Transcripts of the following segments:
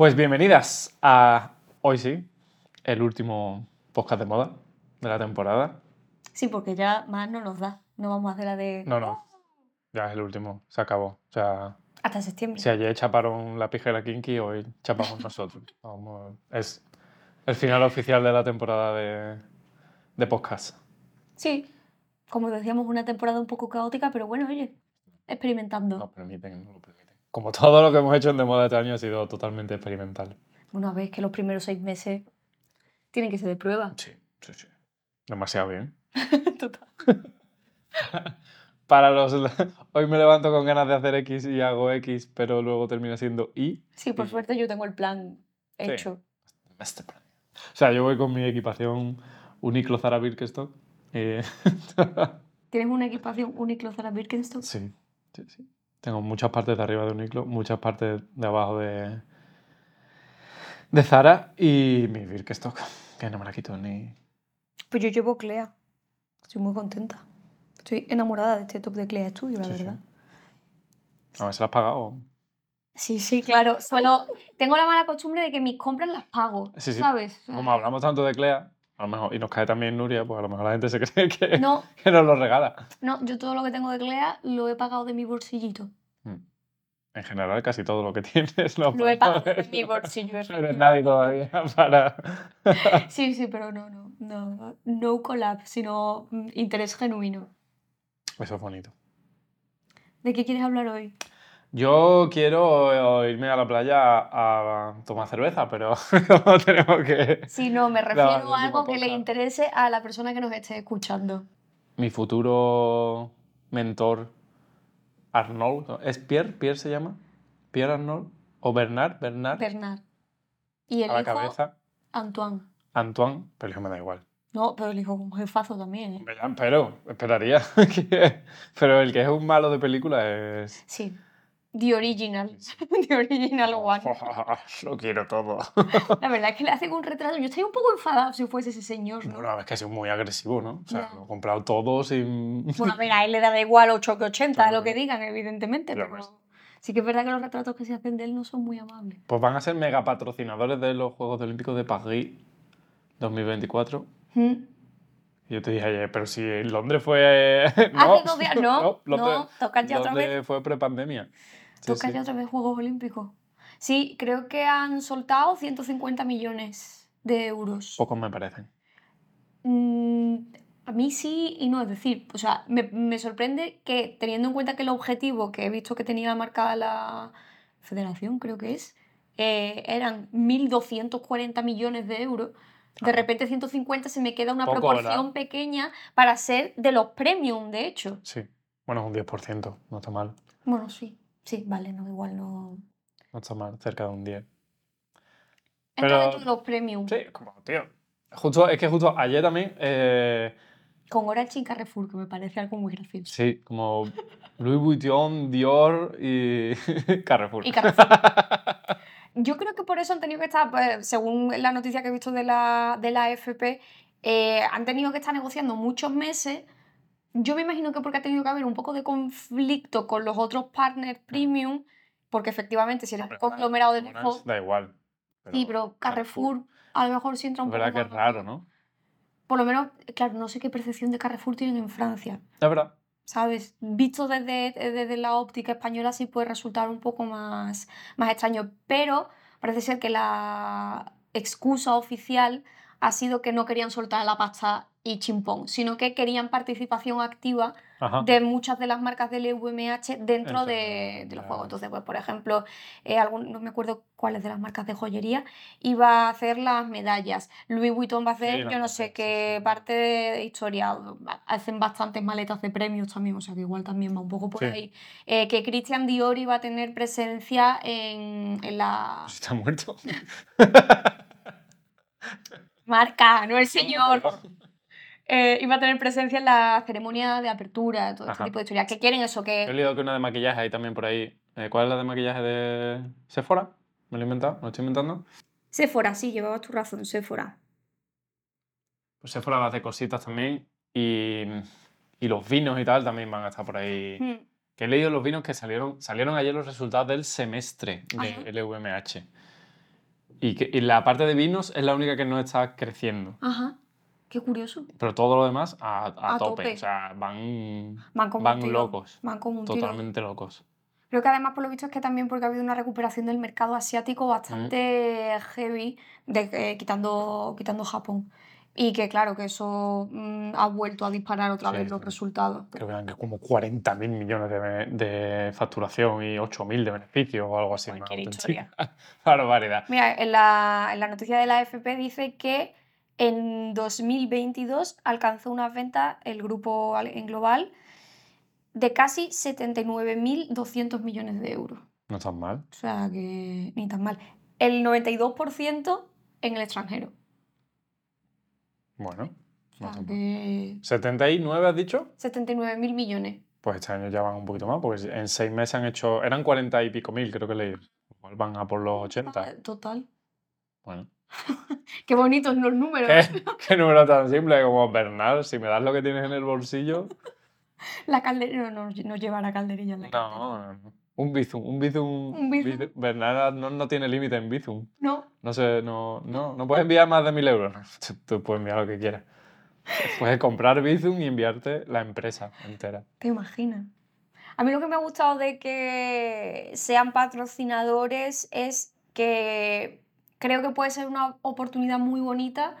Pues bienvenidas a hoy sí, el último podcast de moda de la temporada. Sí, porque ya más no nos da. No vamos a hacer la de. No, no, ya es el último, se acabó. O sea, Hasta septiembre. si ayer chaparon la pijera kinky, hoy chapamos nosotros. Vamos, es el final oficial de la temporada de, de podcast. Sí. Como decíamos, una temporada un poco caótica, pero bueno, oye, experimentando. Nos permiten, no lo permiten. Como todo lo que hemos hecho en de moda este año ha sido totalmente experimental. Una vez que los primeros seis meses tienen que ser de prueba. Sí, sí, sí. Demasiado bien. Total. Para los... Hoy me levanto con ganas de hacer X y hago X, pero luego termina siendo Y. Sí, por Sí. suerte yo tengo el plan Sí. hecho. Master plan. O sea, yo voy con mi equipación Uniqlo Zara Birkenstock. eh, ¿Tienes una equipación Uniqlo Zara Birkenstock? sí, sí, sí. Tengo muchas partes de arriba de Uniqlo, muchas partes de abajo de, de Zara y mi Birkenstock, que no me la quito ni... Pues yo llevo Clea. Estoy muy contenta. Estoy enamorada de este top de Clea Studio, la Sí, sí. verdad. A ver, ¿se la has pagado? Sí, sí, claro. Solo tengo la mala costumbre de que mis compras las pago, Sí, sí. ¿sabes? Como hablamos tanto de Clea, a lo mejor, y nos cae también Nuria, pues a lo mejor la gente se cree que, No, que nos lo regala. no, yo todo lo que tengo de Clea lo he pagado de mi bolsillito. En general, casi todo lo que tienes lo, Lo he pagado de mi bolsillo. No eres nadie todavía para... Sí, sí, pero no, no, no, no collab, sino mm, interés genuino. Eso es bonito. ¿De qué quieres hablar hoy? Yo quiero irme a la playa a, tomar cerveza, pero no tenemos que... Sí, no, me refiero a algo que le interese a la persona que nos esté escuchando. Mi futuro mentor, Arnold, ¿no? ¿es Pierre? ¿Pierre se llama? ¿Pierre Arnold? ¿O Bernard? ¿Bernard? Bernard. Y el a la hijo, cabeza. Antoine. Antoine, pero el hijo me da igual. No, pero el hijo es un jefazo también, ¿eh? Pero, esperaría. que- Pero el que es un malo de película es... Sí. The Original. The Original One. Lo quiero todo. La verdad es que le hacen un retraso. Yo estaría un poco enfadado si fuese ese señor, ¿no? Bueno, es que ha sido muy agresivo, ¿no? O sea, Ya. lo he comprado todo sin... Bueno, a ver, a él le da igual 8 que 80, Claro, lo que digan, evidentemente, pero sí que es verdad que los retratos que se hacen de él no son muy amables. Pues van a ser mega patrocinadores de los Juegos Olímpicos de París 2024. ¿Mm? Yo te dije ayer, pero si Londres fue... Hace dos días, no, no, Londres, tocan ya otra vez. Londres fue prepandemia. Sí, Toca sí. ya otra vez Juegos Olímpicos. Sí, creo que han soltado 150 millones de euros. Pocos me parecen. Mm, a mí sí y no, es decir, o sea, me, me sorprende que teniendo en cuenta que el objetivo que he visto que tenía marcada la federación, creo que es, eh, eran 1.240 millones de euros, de Ah. repente 150 se me queda una Poco, proporción pequeña para ser de los premium, de hecho. Sí. Bueno, es un 10%, no está mal. Bueno, sí, sí, vale, no, igual no. No está mal, cerca de un 10. Entra Pero- de los premium. Sí, como, tío. Justo, es que justo ayer también... eh, Con Orange y Carrefour, que me parece algo muy gracioso. Sí, como Louis Vuitton, Dior y Carrefour. Y Carrefour. Yo creo que por eso han tenido que estar, pues, según la noticia que he visto de la, de la AFP, eh, han tenido que estar negociando muchos meses. Yo me imagino que porque ha tenido que haber un poco de conflicto con los otros partners premium, porque efectivamente si eres un conglomerado de lujo, Da igual. sí, pero Carrefour a lo mejor sí entra un Es poco verdad que es raro, ¿no? Por lo menos, claro, no sé qué percepción de Carrefour tienen en Francia. Es verdad. ¿sabes? Visto desde, desde la óptica española sí puede resultar un poco más, más extraño, pero parece ser que la excusa oficial ha sido que no querían soltar la pasta y chimpón, sino que querían participación activa Ajá. de muchas de las marcas del EVMH dentro Dentro de, los juegos. Entonces, pues, por ejemplo, eh, algún- no me acuerdo cuáles de las marcas de joyería, iba a hacer las medallas. Louis Vuitton va a hacer, yo no sé qué sí. parte de historia. Hacen bastantes maletas de premios también, o sea que igual también va un poco por Sí. ahí. Eh, que Christian Dior iba a tener presencia en, en la está muerto. marca, no el señor. Eh, iba a tener presencia en la ceremonia de apertura, todo este Ajá. tipo de historias. Que quieren eso, que He leído que una de maquillaje hay también por ahí. Eh, ¿Cuál es la de maquillaje de Sephora? ¿Me lo he inventado? ¿Me lo estoy inventando? Sephora, sí, llevabas tu razón, Sephora. Pues Sephora va a hacer cositas también. Y, y los vinos y tal también van a estar por ahí. Hmm. Que he leído los vinos que salieron, salieron ayer los resultados del semestre del LVMH. Y, que, y la parte de vinos es la única que no está creciendo. Ajá. Qué curioso. Pero todo lo demás a, a A tope. tope. O sea, van, Van como van tiro. locos. Van como un tiro. Totalmente locos. Creo que además, por lo visto, es que también porque ha habido una recuperación del mercado asiático bastante heavy, de, eh, quitando, quitando Japón. Y que claro, que eso mm, ha vuelto a disparar otra Sí, vez los resultados. Creo que eran como 40.000 millones de, de facturación y 8.000 de beneficios o algo así. Cualquier auténtica barbaridad. Mira, en la, en la noticia de la AFP dice que en 2022 alcanzó unas ventas el grupo en global de casi 79.200 millones de euros. No están mal. O sea que ni tan mal. El 92% en el extranjero. Bueno. O sea que 79 has dicho. 79.000 millones. Pues este año ya van un poquito más, porque en seis meses han hecho. Eran 40 y pico mil, creo que leí. Igual van a por los 80. Eh, Total. Bueno. Qué bonitos los números. ¿Qué, qué número tan simple como Bernal, si me das lo que tienes en el bolsillo. La calderilla no, no, no lleva la calderilla en la. No, no, no. Un Bizum, un Bizum. Un. Bizum- Bernal no, no tiene límite en Bizum. No. No sé, no, no, no puedes enviar más de mil euros. No, tú, puedes enviar lo que quieras. Puedes comprar Bizum y enviarte la empresa entera. ¿Te imaginas? A mí lo que me ha gustado de que sean patrocinadores es que creo que puede ser una oportunidad muy bonita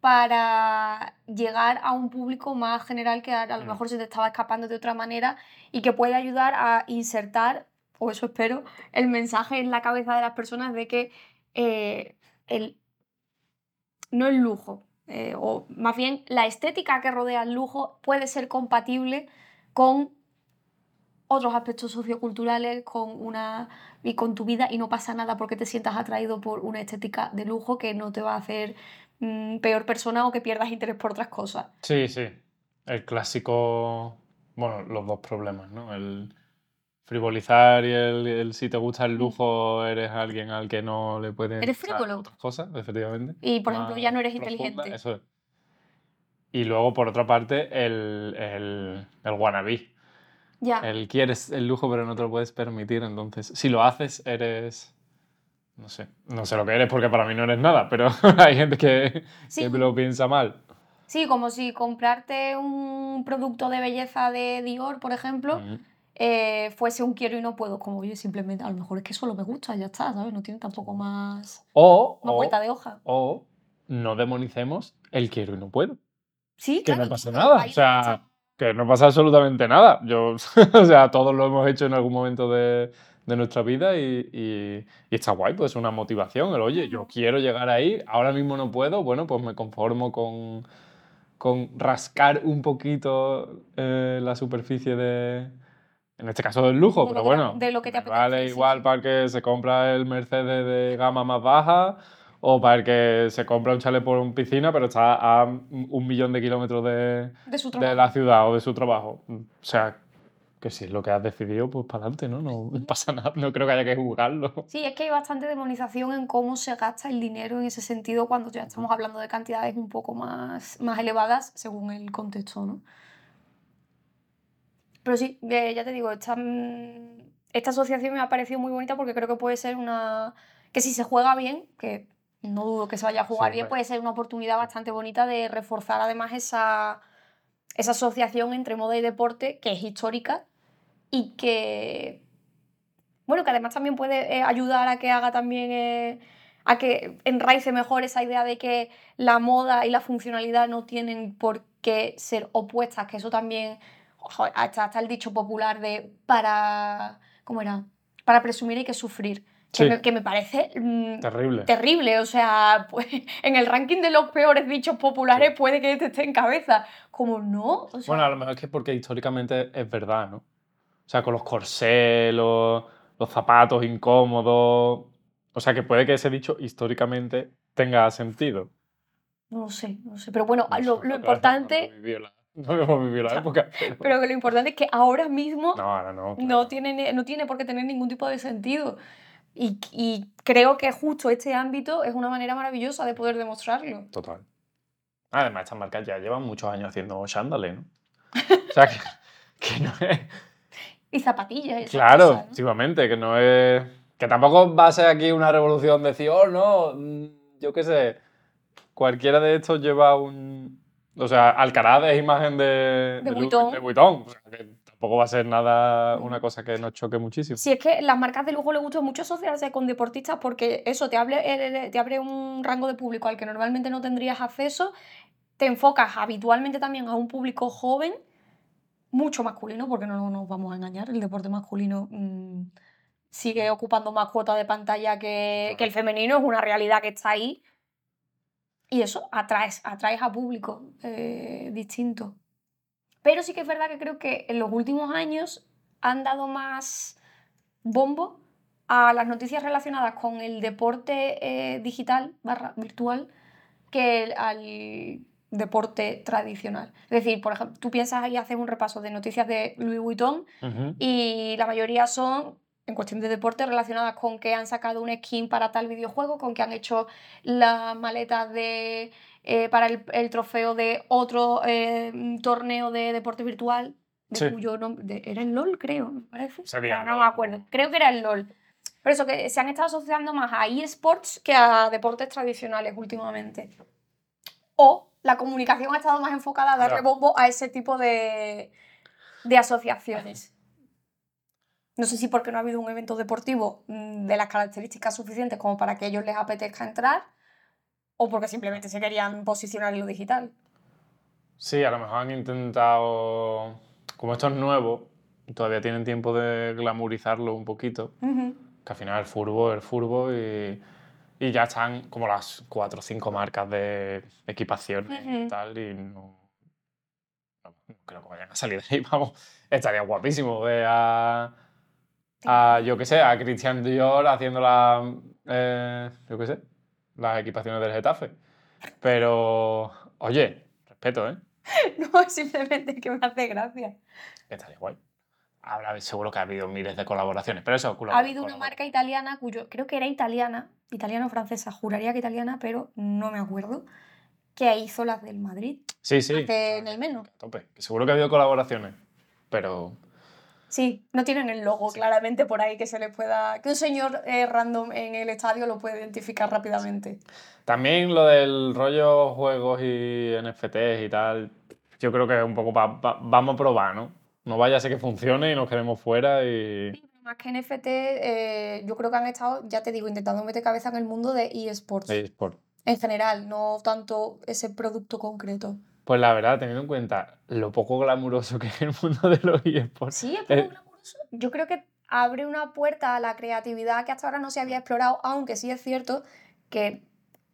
para llegar a un público más general que a, a lo Mm. mejor se te estaba escapando de otra manera y que puede ayudar a insertar, o eso espero, el mensaje en la cabeza de las personas de que eh, el, no el lujo, eh, o más bien la estética que rodea el lujo puede ser compatible con otros aspectos socioculturales, con una y con tu vida y no pasa nada porque te sientas atraído por una estética de lujo que no te va a hacer mm, peor persona o que pierdas interés por otras cosas. Sí, sí. El clásico. Bueno, los dos problemas, ¿no? El frivolizar y el, el si te gusta el lujo, eres alguien al que no le puede. Eres frívolo. Otras cosas, efectivamente. Y por ejemplo, ya no eres profunda, inteligente. Eso es. Y luego, por otra parte, el, el, el wannabe. Ya. El quieres el lujo, pero no te lo puedes permitir. Entonces, si lo haces, eres. No sé. No sé lo que eres porque para mí no eres nada, pero hay gente que, Sí. que lo piensa mal. Sí, como si comprarte un producto de belleza de Dior, por ejemplo, Mm. Eh, fuese un quiero y no puedo. Como oye, simplemente, a lo mejor es que solo me gusta, ya está, ¿sabes? No tiene tampoco más, O, más o, vuelta de hoja. o no demonicemos el quiero y no puedo. Sí, Que claro, no pasa nada. O sea, que no pasa absolutamente nada. Yo, o sea, todos lo hemos hecho en algún momento de, de nuestra vida y, y- y está guay, pues es una motivación. El oye, yo quiero llegar ahí, ahora mismo no puedo, bueno, pues me conformo con, con rascar un poquito eh, la superficie de. En este caso del lujo, De pero que te- bueno. de lo que te me Vale apetece, sí, igual sí. para el que se compra el Mercedes de gama más baja o para el que se compra un chalet por un piscina, pero está a un millón de kilómetros de, de su de la ciudad o de su trabajo. O sea, que si es lo que has decidido, pues para adelante, ¿no? No pasa nada, no creo que haya que juzgarlo. Sí, es que hay bastante demonización en cómo se gasta el dinero en ese sentido cuando ya estamos hablando de cantidades un poco más, más elevadas según el contexto, ¿no? Pero sí, eh, ya te digo, esta, mm, esta asociación me ha parecido muy bonita porque creo que puede ser una... que si se juega bien, que no dudo que se vaya a jugar Sí, bien, puede ser una oportunidad bastante bonita de reforzar además esa, esa asociación entre moda y deporte que es histórica y que bueno, que además también puede eh, ayudar a que haga también, eh, a que enraice mejor esa idea de que la moda y la funcionalidad no tienen por qué ser opuestas, que eso también, joder, hasta, hasta el dicho popular de para, ¿cómo era? Para presumir hay que sufrir, que, Sí. me, que me parece mm, Terrible. terrible, o sea, pues, en el ranking de los peores dichos populares Sí. puede que este esté en cabeza, como no, o sea, Bueno, a lo mejor es que porque históricamente es verdad, ¿no? O sea, con los corsés, los, los zapatos incómodos. O sea, que puede que ese dicho históricamente tenga sentido. no lo sé, no sé, pero bueno, No lo, lo importante... No no hemos vivido la época. Pero, lo importante es que ahora mismo no, ahora no. no, claro. tiene, ni- no tiene por qué tener ningún tipo de sentido. Y, y creo que justo este ámbito es una manera maravillosa de poder demostrarlo. Total. Además, estas marcas ya llevan muchos años haciendo chándales, ¿no? O sea, que, que no es. Y zapatillas. Claro, cosas, ¿no? efectivamente, que no es. Que tampoco va a ser aquí una revolución de decir, oh, no, mm, yo qué sé, cualquiera de estos lleva un... O sea, Alcaraz es imagen de, De Vuitton. de Vuitton. O sea, que tampoco va a ser nada, una cosa que nos choque muchísimo. Si es que las marcas de lujo les gusta mucho asociarse con deportistas porque eso te abre, eh, te abre un rango de público al que normalmente no tendrías acceso, te enfocas habitualmente también a un público joven, mucho masculino, porque no nos vamos a engañar, el deporte masculino mm, sigue ocupando más cuota de pantalla que, que el femenino, es una realidad que está ahí. Y eso, atraes, atraes a público eh, distinto. Pero sí que es verdad que creo que en los últimos años han dado más bombo a las noticias relacionadas con el deporte eh, digital barra virtual que al deporte tradicional. Es decir, por ejemplo, tú piensas ahí, haces un repaso de noticias de Louis Vuitton y la mayoría son, en cuestión de deporte, relacionadas con que han sacado un skin para tal videojuego, con que han hecho las maletas de, eh, para el, el trofeo de otro eh, torneo de deporte virtual, de Sí. cuyo nombre, era el LOL, creo, me parece. Sería no me acuerdo, creo que era el LOL. Pero eso, que se han estado asociando más a eSports que a deportes tradicionales últimamente. O la comunicación ha estado más enfocada a darle Ya. bombo a ese tipo de, de asociaciones. No sé si porque no ha habido un evento deportivo mm, de las características suficientes como para que a ellos les apetezca entrar, o porque simplemente se querían posicionar en lo digital. Sí, a lo mejor han intentado, como esto es nuevo, todavía tienen tiempo de glamorizarlo un poquito, que al final el furbo es el furbo y, y ya están como las cuatro o cinco marcas de equipaciones y Ujú. tal, y no, no, no creo que vayan a salir de ahí, vamos, estaría guapísimo ver a, a, yo qué sé, a Christian Dior haciendo la, eh, yo qué sé, las equipaciones del Getafe. Pero, oye, respeto, ¿eh? No, simplemente que me hace gracia. Estaría guay. Habrá, seguro que ha habido miles de colaboraciones, pero eso, Ha habido una marca italiana cuyo, creo que era italiana, italiana o francesa, juraría que italiana, pero no me acuerdo, que hizo las del Madrid, Sí, sí. hace en el menos. A tope. Seguro que ha habido colaboraciones, pero Sí, no tienen el logo claramente por ahí que se les pueda. que un señor eh, random en el estadio lo puede identificar rápidamente. también lo del rollo juegos y NFTs y tal, yo creo que es un poco pa- pa- vamos a probar, ¿no? No vaya a ser que funcione y nos quedemos fuera y... Sí, Más que NFT, eh, yo creo que han estado, ya te digo, intentando meter cabeza en el mundo de eSports. de eSport. En general, no tanto ese producto concreto. Pues la verdad, teniendo en cuenta lo poco glamuroso que es el mundo de los eSports, Sí, es poco Eh, glamuroso. Yo creo que abre una puerta a la creatividad que hasta ahora no se había explorado, aunque sí es cierto que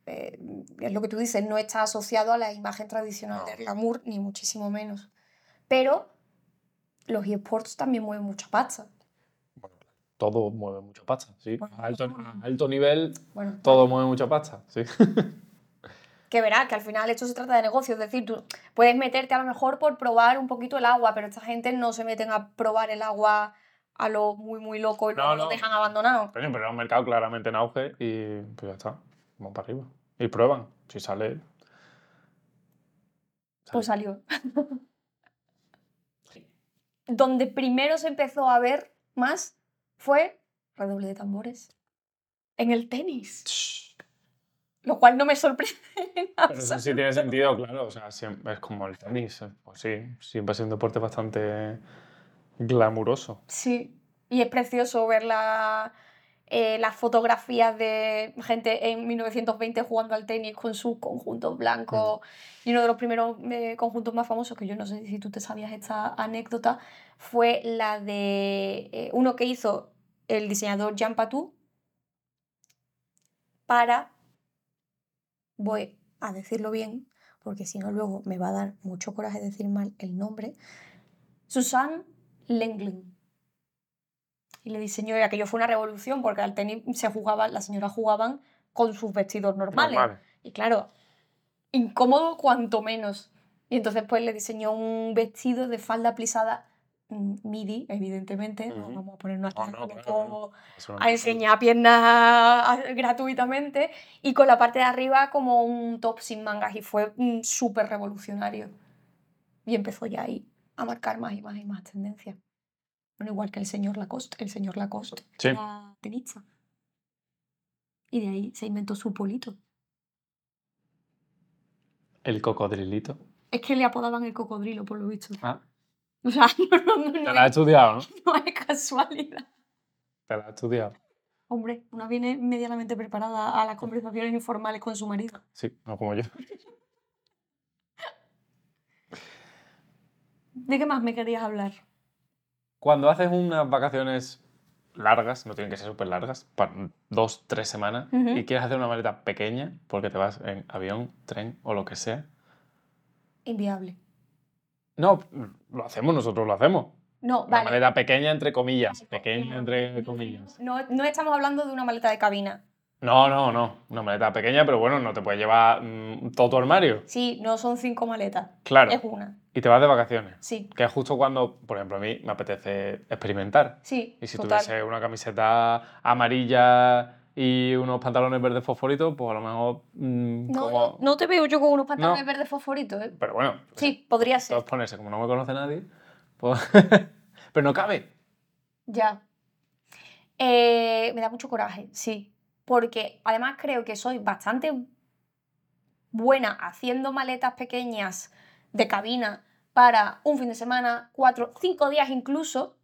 eh, es lo que tú dices, no está asociado a la imagen tradicional No. del glamour, ni muchísimo menos. Pero los eSports también mueven mucha pasta. bueno, todo mueve mucho pasta, sí. Bueno, A alto, a alto nivel, Bueno, todo mueve mucha pasta, sí. que verás que al final esto se trata de negocio, es decir, tú puedes meterte a lo mejor por probar un poquito el agua, pero esta gente no se meten a probar el agua a lo muy, muy loco y No, no. dejan abandonado. Coño, pero es un mercado claramente en auge y pues ya está, vamos para arriba. Y prueban, si sale... Pues salió. Donde primero se empezó a ver más fue, redoble de tambores, en el tenis. Lo cual no me sorprende. en Pero eso sí tiene sentido, claro. O sea, siempre es como el tenis. eh, Pues sí, siempre sido un deporte bastante glamuroso. Sí, y es precioso ver la- eh, las fotografías de gente en 1920 jugando al tenis con sus conjuntos blancos. Y uno de los primeros eh, conjuntos más famosos, que yo no sé si tú te sabías esta anécdota, fue la de eh, uno que hizo el diseñador Jean Patou para, voy a decirlo bien, porque si no luego me va a dar mucho coraje decir mal el nombre, Susan Lenglen. Y le diseñó, y aquello fue una revolución, porque al tenis se jugaba, las señoras jugaban con sus vestidos normales. Normal. Y claro, incómodo cuanto menos. Y entonces pues le diseñó un vestido de falda plisada midi, evidentemente. No Ujú. vamos a ponernos No, aquí no, a enseñar piernas gratuitamente y con la parte de arriba como un top sin mangas y fue mm, súper revolucionario. Y empezó ya ahí a marcar más y más y más tendencias. Bueno, igual que el señor Lacoste. El señor Lacoste Sí. era tenista. Y de ahí se inventó su polito. El cocodrilito. Es que le apodaban el cocodrilo, por lo visto. Ah, O sea, no, no, no, te la has es, estudiado, ¿no? no es casualidad. Te la has estudiado. Hombre, una viene medianamente preparada a las conversaciones informales con su marido. Sí, no como yo. ¿De qué más me querías hablar? Cuando haces unas vacaciones largas, no tienen que ser súper largas, para dos, tres semanas, y quieres hacer una maleta pequeña, porque te vas en avión, tren o lo que sea. Inviable. No, lo hacemos, nosotros lo hacemos. No, Una vale. maleta pequeña entre comillas. Vale, Pequeña entre comillas. No, no estamos hablando de una maleta de cabina. No, no, no. Una maleta pequeña, pero bueno, no te puedes llevar mm, todo tu armario. Sí, no son cinco maletas. Claro. Es una. Y te vas de vacaciones. Sí, Que es justo cuando, por ejemplo, a mí me apetece experimentar. sí. Y si total. tuviese una camiseta amarilla y unos pantalones verdes fosforitos, pues a lo mejor. mm, No, como- no, no te veo yo con unos pantalones No. verdes fosforitos, ¿eh? Pero bueno, Sí, podría ser. todos ponerse, como no me conoce nadie, pues. pero no cabe. Ya. Eh, me da mucho coraje, sí. Porque además creo que soy bastante buena haciendo maletas pequeñas de cabina para un fin de semana, cuatro, cinco días incluso.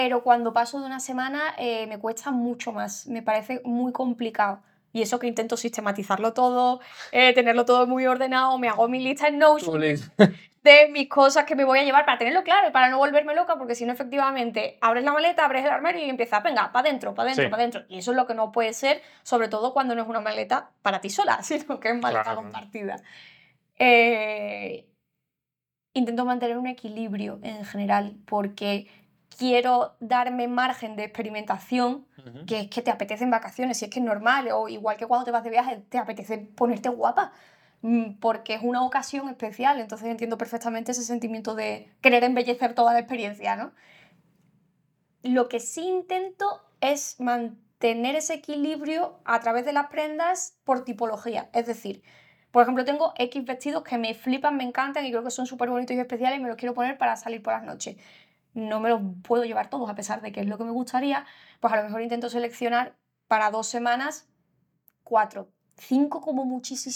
Pero cuando paso de una semana eh, me cuesta mucho más. Me parece muy complicado. Y eso que intento sistematizarlo todo, eh, tenerlo todo muy ordenado, me hago mi lista en Notion de mis cosas que me voy a llevar para tenerlo claro y para no volverme loca, porque si no, efectivamente, abres la maleta, abres el armario y empiezas, venga, para adentro, para adentro, Sí. para adentro. Y eso es lo que no puede ser, sobre todo cuando no es una maleta para ti sola, sino que es maleta Claro. compartida. Eh, intento mantener un equilibrio en general, porque quiero darme margen de experimentación que es que te apetece en vacaciones, si es que es normal, o igual que cuando te vas de viaje, te apetece ponerte guapa, mm, porque es una ocasión especial, entonces entiendo perfectamente ese sentimiento de querer embellecer toda la experiencia, ¿no? Lo que sí intento es mantener ese equilibrio a través de las prendas por tipología, es decir, por ejemplo, tengo X vestidos que me flipan, me encantan y creo que son súper bonitos y especiales y me los quiero poner para salir por las noches. No me los puedo llevar todos a pesar de que es lo que me gustaría, pues a lo mejor intento seleccionar para dos semanas cuatro, cinco como muchísimo.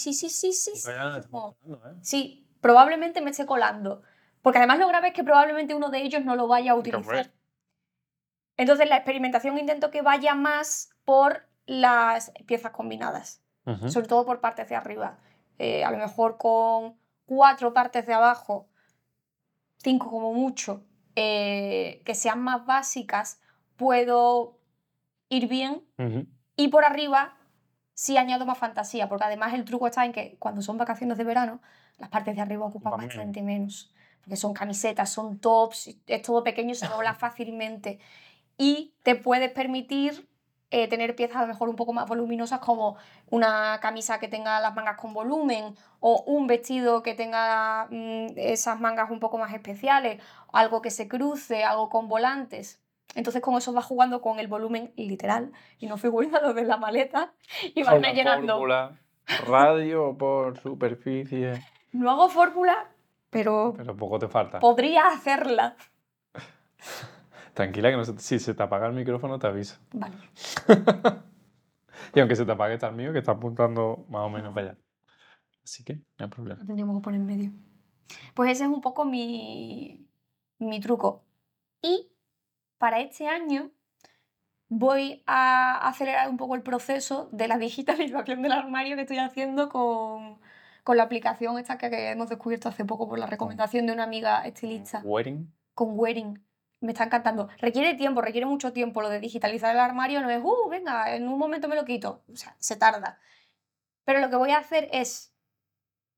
Vaya, estamos hablando, ¿eh? Sí, probablemente me esté colando. Porque además lo grave es que probablemente uno de ellos no lo vaya a utilizar. Entonces la experimentación intento que vaya más por las piezas combinadas, sobre todo por partes de arriba. Eh, a lo mejor con cuatro partes de abajo, cinco como mucho, eh, que sean más básicas, puedo ir bien y por arriba sí añado más fantasía, porque además el truco está en que cuando son vacaciones de verano, las partes de arriba ocupan bastante menos. Porque son camisetas, son tops, es todo pequeño, se dobla fácilmente. Y te puedes permitir eh, tener piezas a lo mejor un poco más voluminosas, como una camisa que tenga las mangas con volumen, o un vestido que tenga mm, esas mangas un poco más especiales, algo que se cruce, algo con volantes. Entonces con eso vas jugando con el volumen literal y no figurado de la maleta y vas Una rellenando. fórmula, radio por superficie. No hago fórmula, pero Pero poco te falta. podría hacerla. Tranquila, que no se- si se te apaga el micrófono te aviso. Vale. Y aunque se te apague está el mío, que está apuntando más o menos para allá. Así que no hay problema. Lo tendríamos que poner en medio. Pues ese es un poco mi, mi truco. Y para este año voy a acelerar un poco el proceso de la digitalización del armario que estoy haciendo con, con la aplicación esta que, hemos descubierto hace poco por la recomendación de una amiga estilista. Wedding. con Wedding. Me está encantando. Requiere tiempo, requiere mucho tiempo. Lo de digitalizar el armario no es, uh, venga, en un momento me lo quito. O sea, se tarda. Pero lo que voy a hacer es.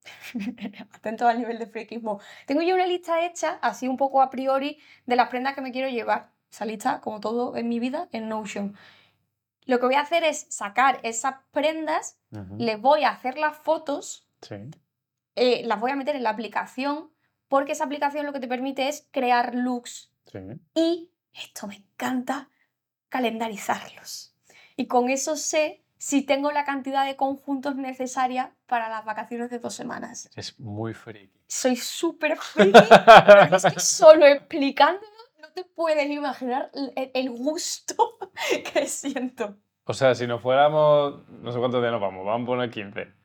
Atento al nivel de friquismo. Tengo yo una lista hecha, así un poco a priori, de las prendas que me quiero llevar. Esa lista, como todo en mi vida, en Notion. Lo que voy a hacer es sacar esas prendas, les voy a hacer las fotos Sí. eh, las voy a meter en la aplicación porque esa aplicación lo que te permite es crear looks Sí. y, esto me encanta, calendarizarlos. Y con eso sé si tengo la cantidad de conjuntos necesaria para las vacaciones de dos semanas. Es muy friki. Soy súper friki, pero es que solo explicándolo lo te puedes imaginar el, el gusto que siento. O sea, si nos fuéramos, no sé cuántos días nos vamos, vamos a poner 15.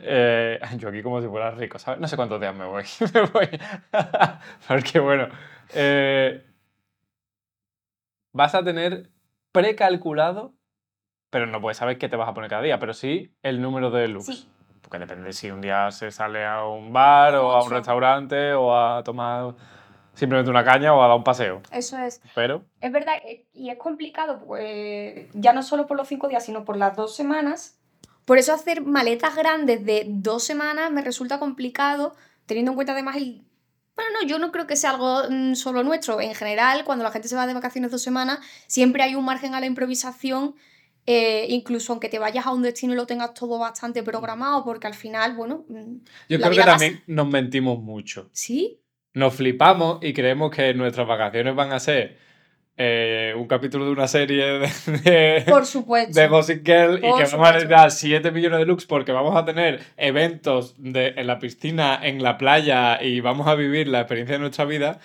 Eh, yo aquí como si fuera rico, ¿sabes? No sé cuántos días me voy. me voy. Porque bueno, eh, vas a tener precalculado, pero no puedes saber qué te vas a poner cada día, pero sí el número de looks. Sí. Porque depende si un día se sale a un bar o a un restaurante o a tomar simplemente una caña o a dar un paseo. Eso es. Pero Es verdad, eh, y es complicado, pues, ya no solo por los cinco días, sino por las dos semanas. Por eso hacer maletas grandes de dos semanas me resulta complicado, teniendo en cuenta además el... Bueno, no, yo no creo que sea algo mm, solo nuestro. En general, cuando la gente se va de vacaciones dos semanas, siempre hay un margen a la improvisación, eh, incluso aunque te vayas a un destino y lo tengas todo bastante programado, porque al final, bueno... mm, yo creo que pasa. también nos mentimos mucho. Sí, Nos flipamos y creemos que nuestras vacaciones van a ser eh, un capítulo de una serie de, de, por supuesto. de Gossip Girl y que Por vamos a supuesto. necesitar 7 millones de looks porque vamos a tener eventos de, en la piscina, en la playa y vamos a vivir la experiencia de nuestra vida.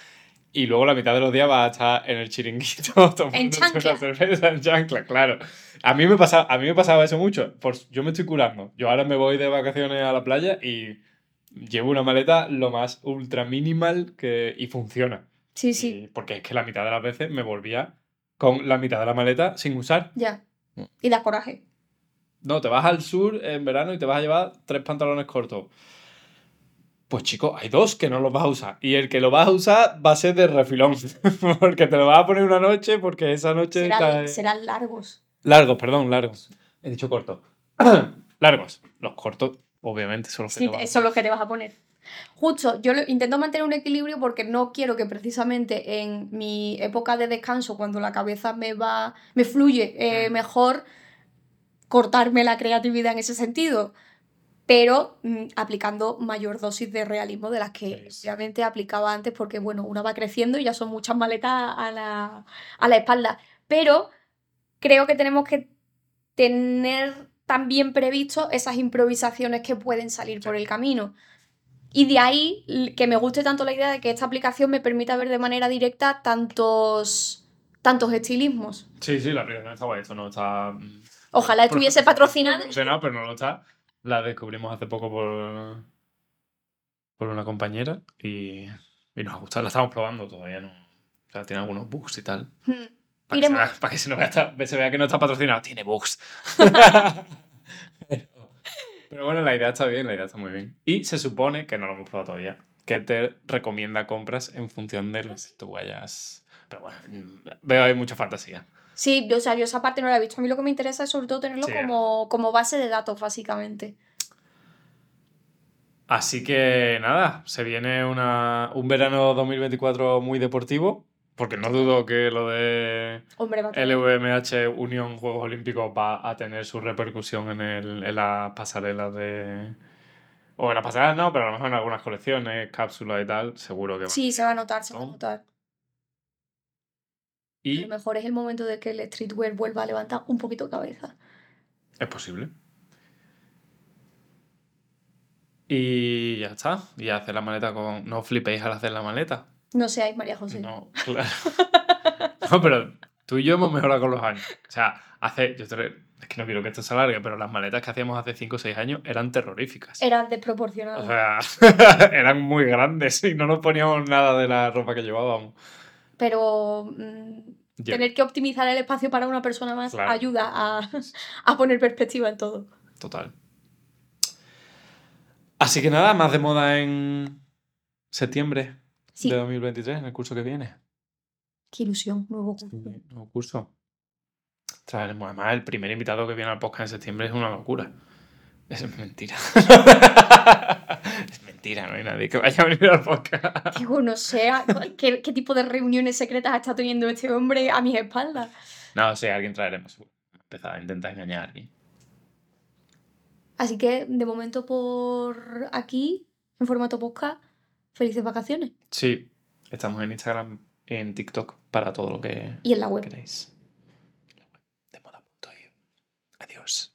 Y luego la mitad de los días va a estar en el chiringuito tomando chancla. una cerveza en chancla, claro. A mí me pasaba, a mí me pasaba eso mucho. Pues yo me estoy curando. Yo ahora me voy de vacaciones a la playa y llevo una maleta lo más ultra minimal que, y funciona. Sí, sí, Y- porque es que la mitad de las veces me volvía con la mitad de la maleta sin usar. ya. Y da coraje. No, te vas al sur en verano y te vas a llevar tres pantalones cortos. Pues chico, hay dos que no los vas a usar. Y el que lo vas a usar va a ser de refilón. porque te lo vas a poner una noche porque esa noche... Serán, cae- serán largos. Largos, perdón, largos. He dicho corto. largos. Los cortos, obviamente, son los que Sí, te vas a- eso es lo que te vas a poner. Justo, yo intento mantener un equilibrio porque no quiero que precisamente en mi época de descanso, cuando la cabeza me va, me fluye eh, mejor, cortarme la creatividad en ese sentido. Pero mm, aplicando mayor dosis de realismo de las que Sí. obviamente aplicaba antes, porque bueno, una va creciendo y ya son muchas maletas a la, a la espalda. Pero creo que tenemos que tener también previsto esas improvisaciones que pueden salir por el camino. Y de ahí que me guste tanto la idea de que esta aplicación me permita ver de manera directa tantos, tantos estilismos. Sí, sí, la aplicación está guay. Esto no está... mm, Ojalá estuviese patrocinada. No pero no lo está. La descubrimos hace poco por, por una compañera y, y nos ha gustado. La estamos probando todavía, ¿no? O sea, tiene algunos bugs y tal. Hmm. Para que, se para que se, no vea, se vea que no está patrocinado. Tiene bugs. pero, bueno, la idea está bien, la idea está muy bien. Y se supone, que no lo hemos probado todavía, que te recomienda compras en función de lo que tú vayas... Pero bueno, mm, veo ahí mucha fantasía. Sí, yo- o sea, yo esa parte no la he visto. A mí lo que me interesa es sobre todo tenerlo Sí. como, como base de datos, básicamente. Así que nada, se viene una, un verano 2024 muy deportivo, porque no dudo que lo de Hombre, a LVMH Unión Juegos Olímpicos va a tener su repercusión en, el, en las pasarelas de... O en las pasarelas no, pero a lo mejor en algunas colecciones, cápsulas y tal, seguro que va. Sí, se va a notar, se va a ¿No? notar. A Y lo mejor es el momento de que el streetwear vuelva a levantar un poquito cabeza. es posible. Y ya está. Y hacer la maleta con... No flipéis al hacer la maleta. No seáis María José. No, claro. No, pero tú y yo hemos mejorado con los años. O sea, hace. Yo te- es que no quiero que esto se alargue, pero las maletas que hacíamos hace 5 o 6 años eran terroríficas. Era desproporcionado. O sea, eran muy grandes y no nos poníamos nada de la ropa que llevábamos. Pero mm, tener que optimizar el espacio para una persona más Claro. ayuda a, a poner perspectiva en todo. Total. Así que nada, más de moda en septiembre Sí. de 2023, en el curso que viene. Qué ilusión, nuevo curso. Nuevo curso. Traeremos, además, el primer invitado que viene al podcast en septiembre es una locura. Eso es mentira. es mentira, no hay nadie que vaya a venir al podcast. Digo, no sé a- ¿qué, qué tipo de reuniones secretas está teniendo este hombre a mis espaldas. No, sí, alguien traeremos. Empezar a intentar engañar a alguien. Así que, de momento, por aquí, en formato podcast, felices vacaciones. Sí, estamos en Instagram, en TikTok, para todo lo que Y en la web. queréis. De moda.io. Adiós.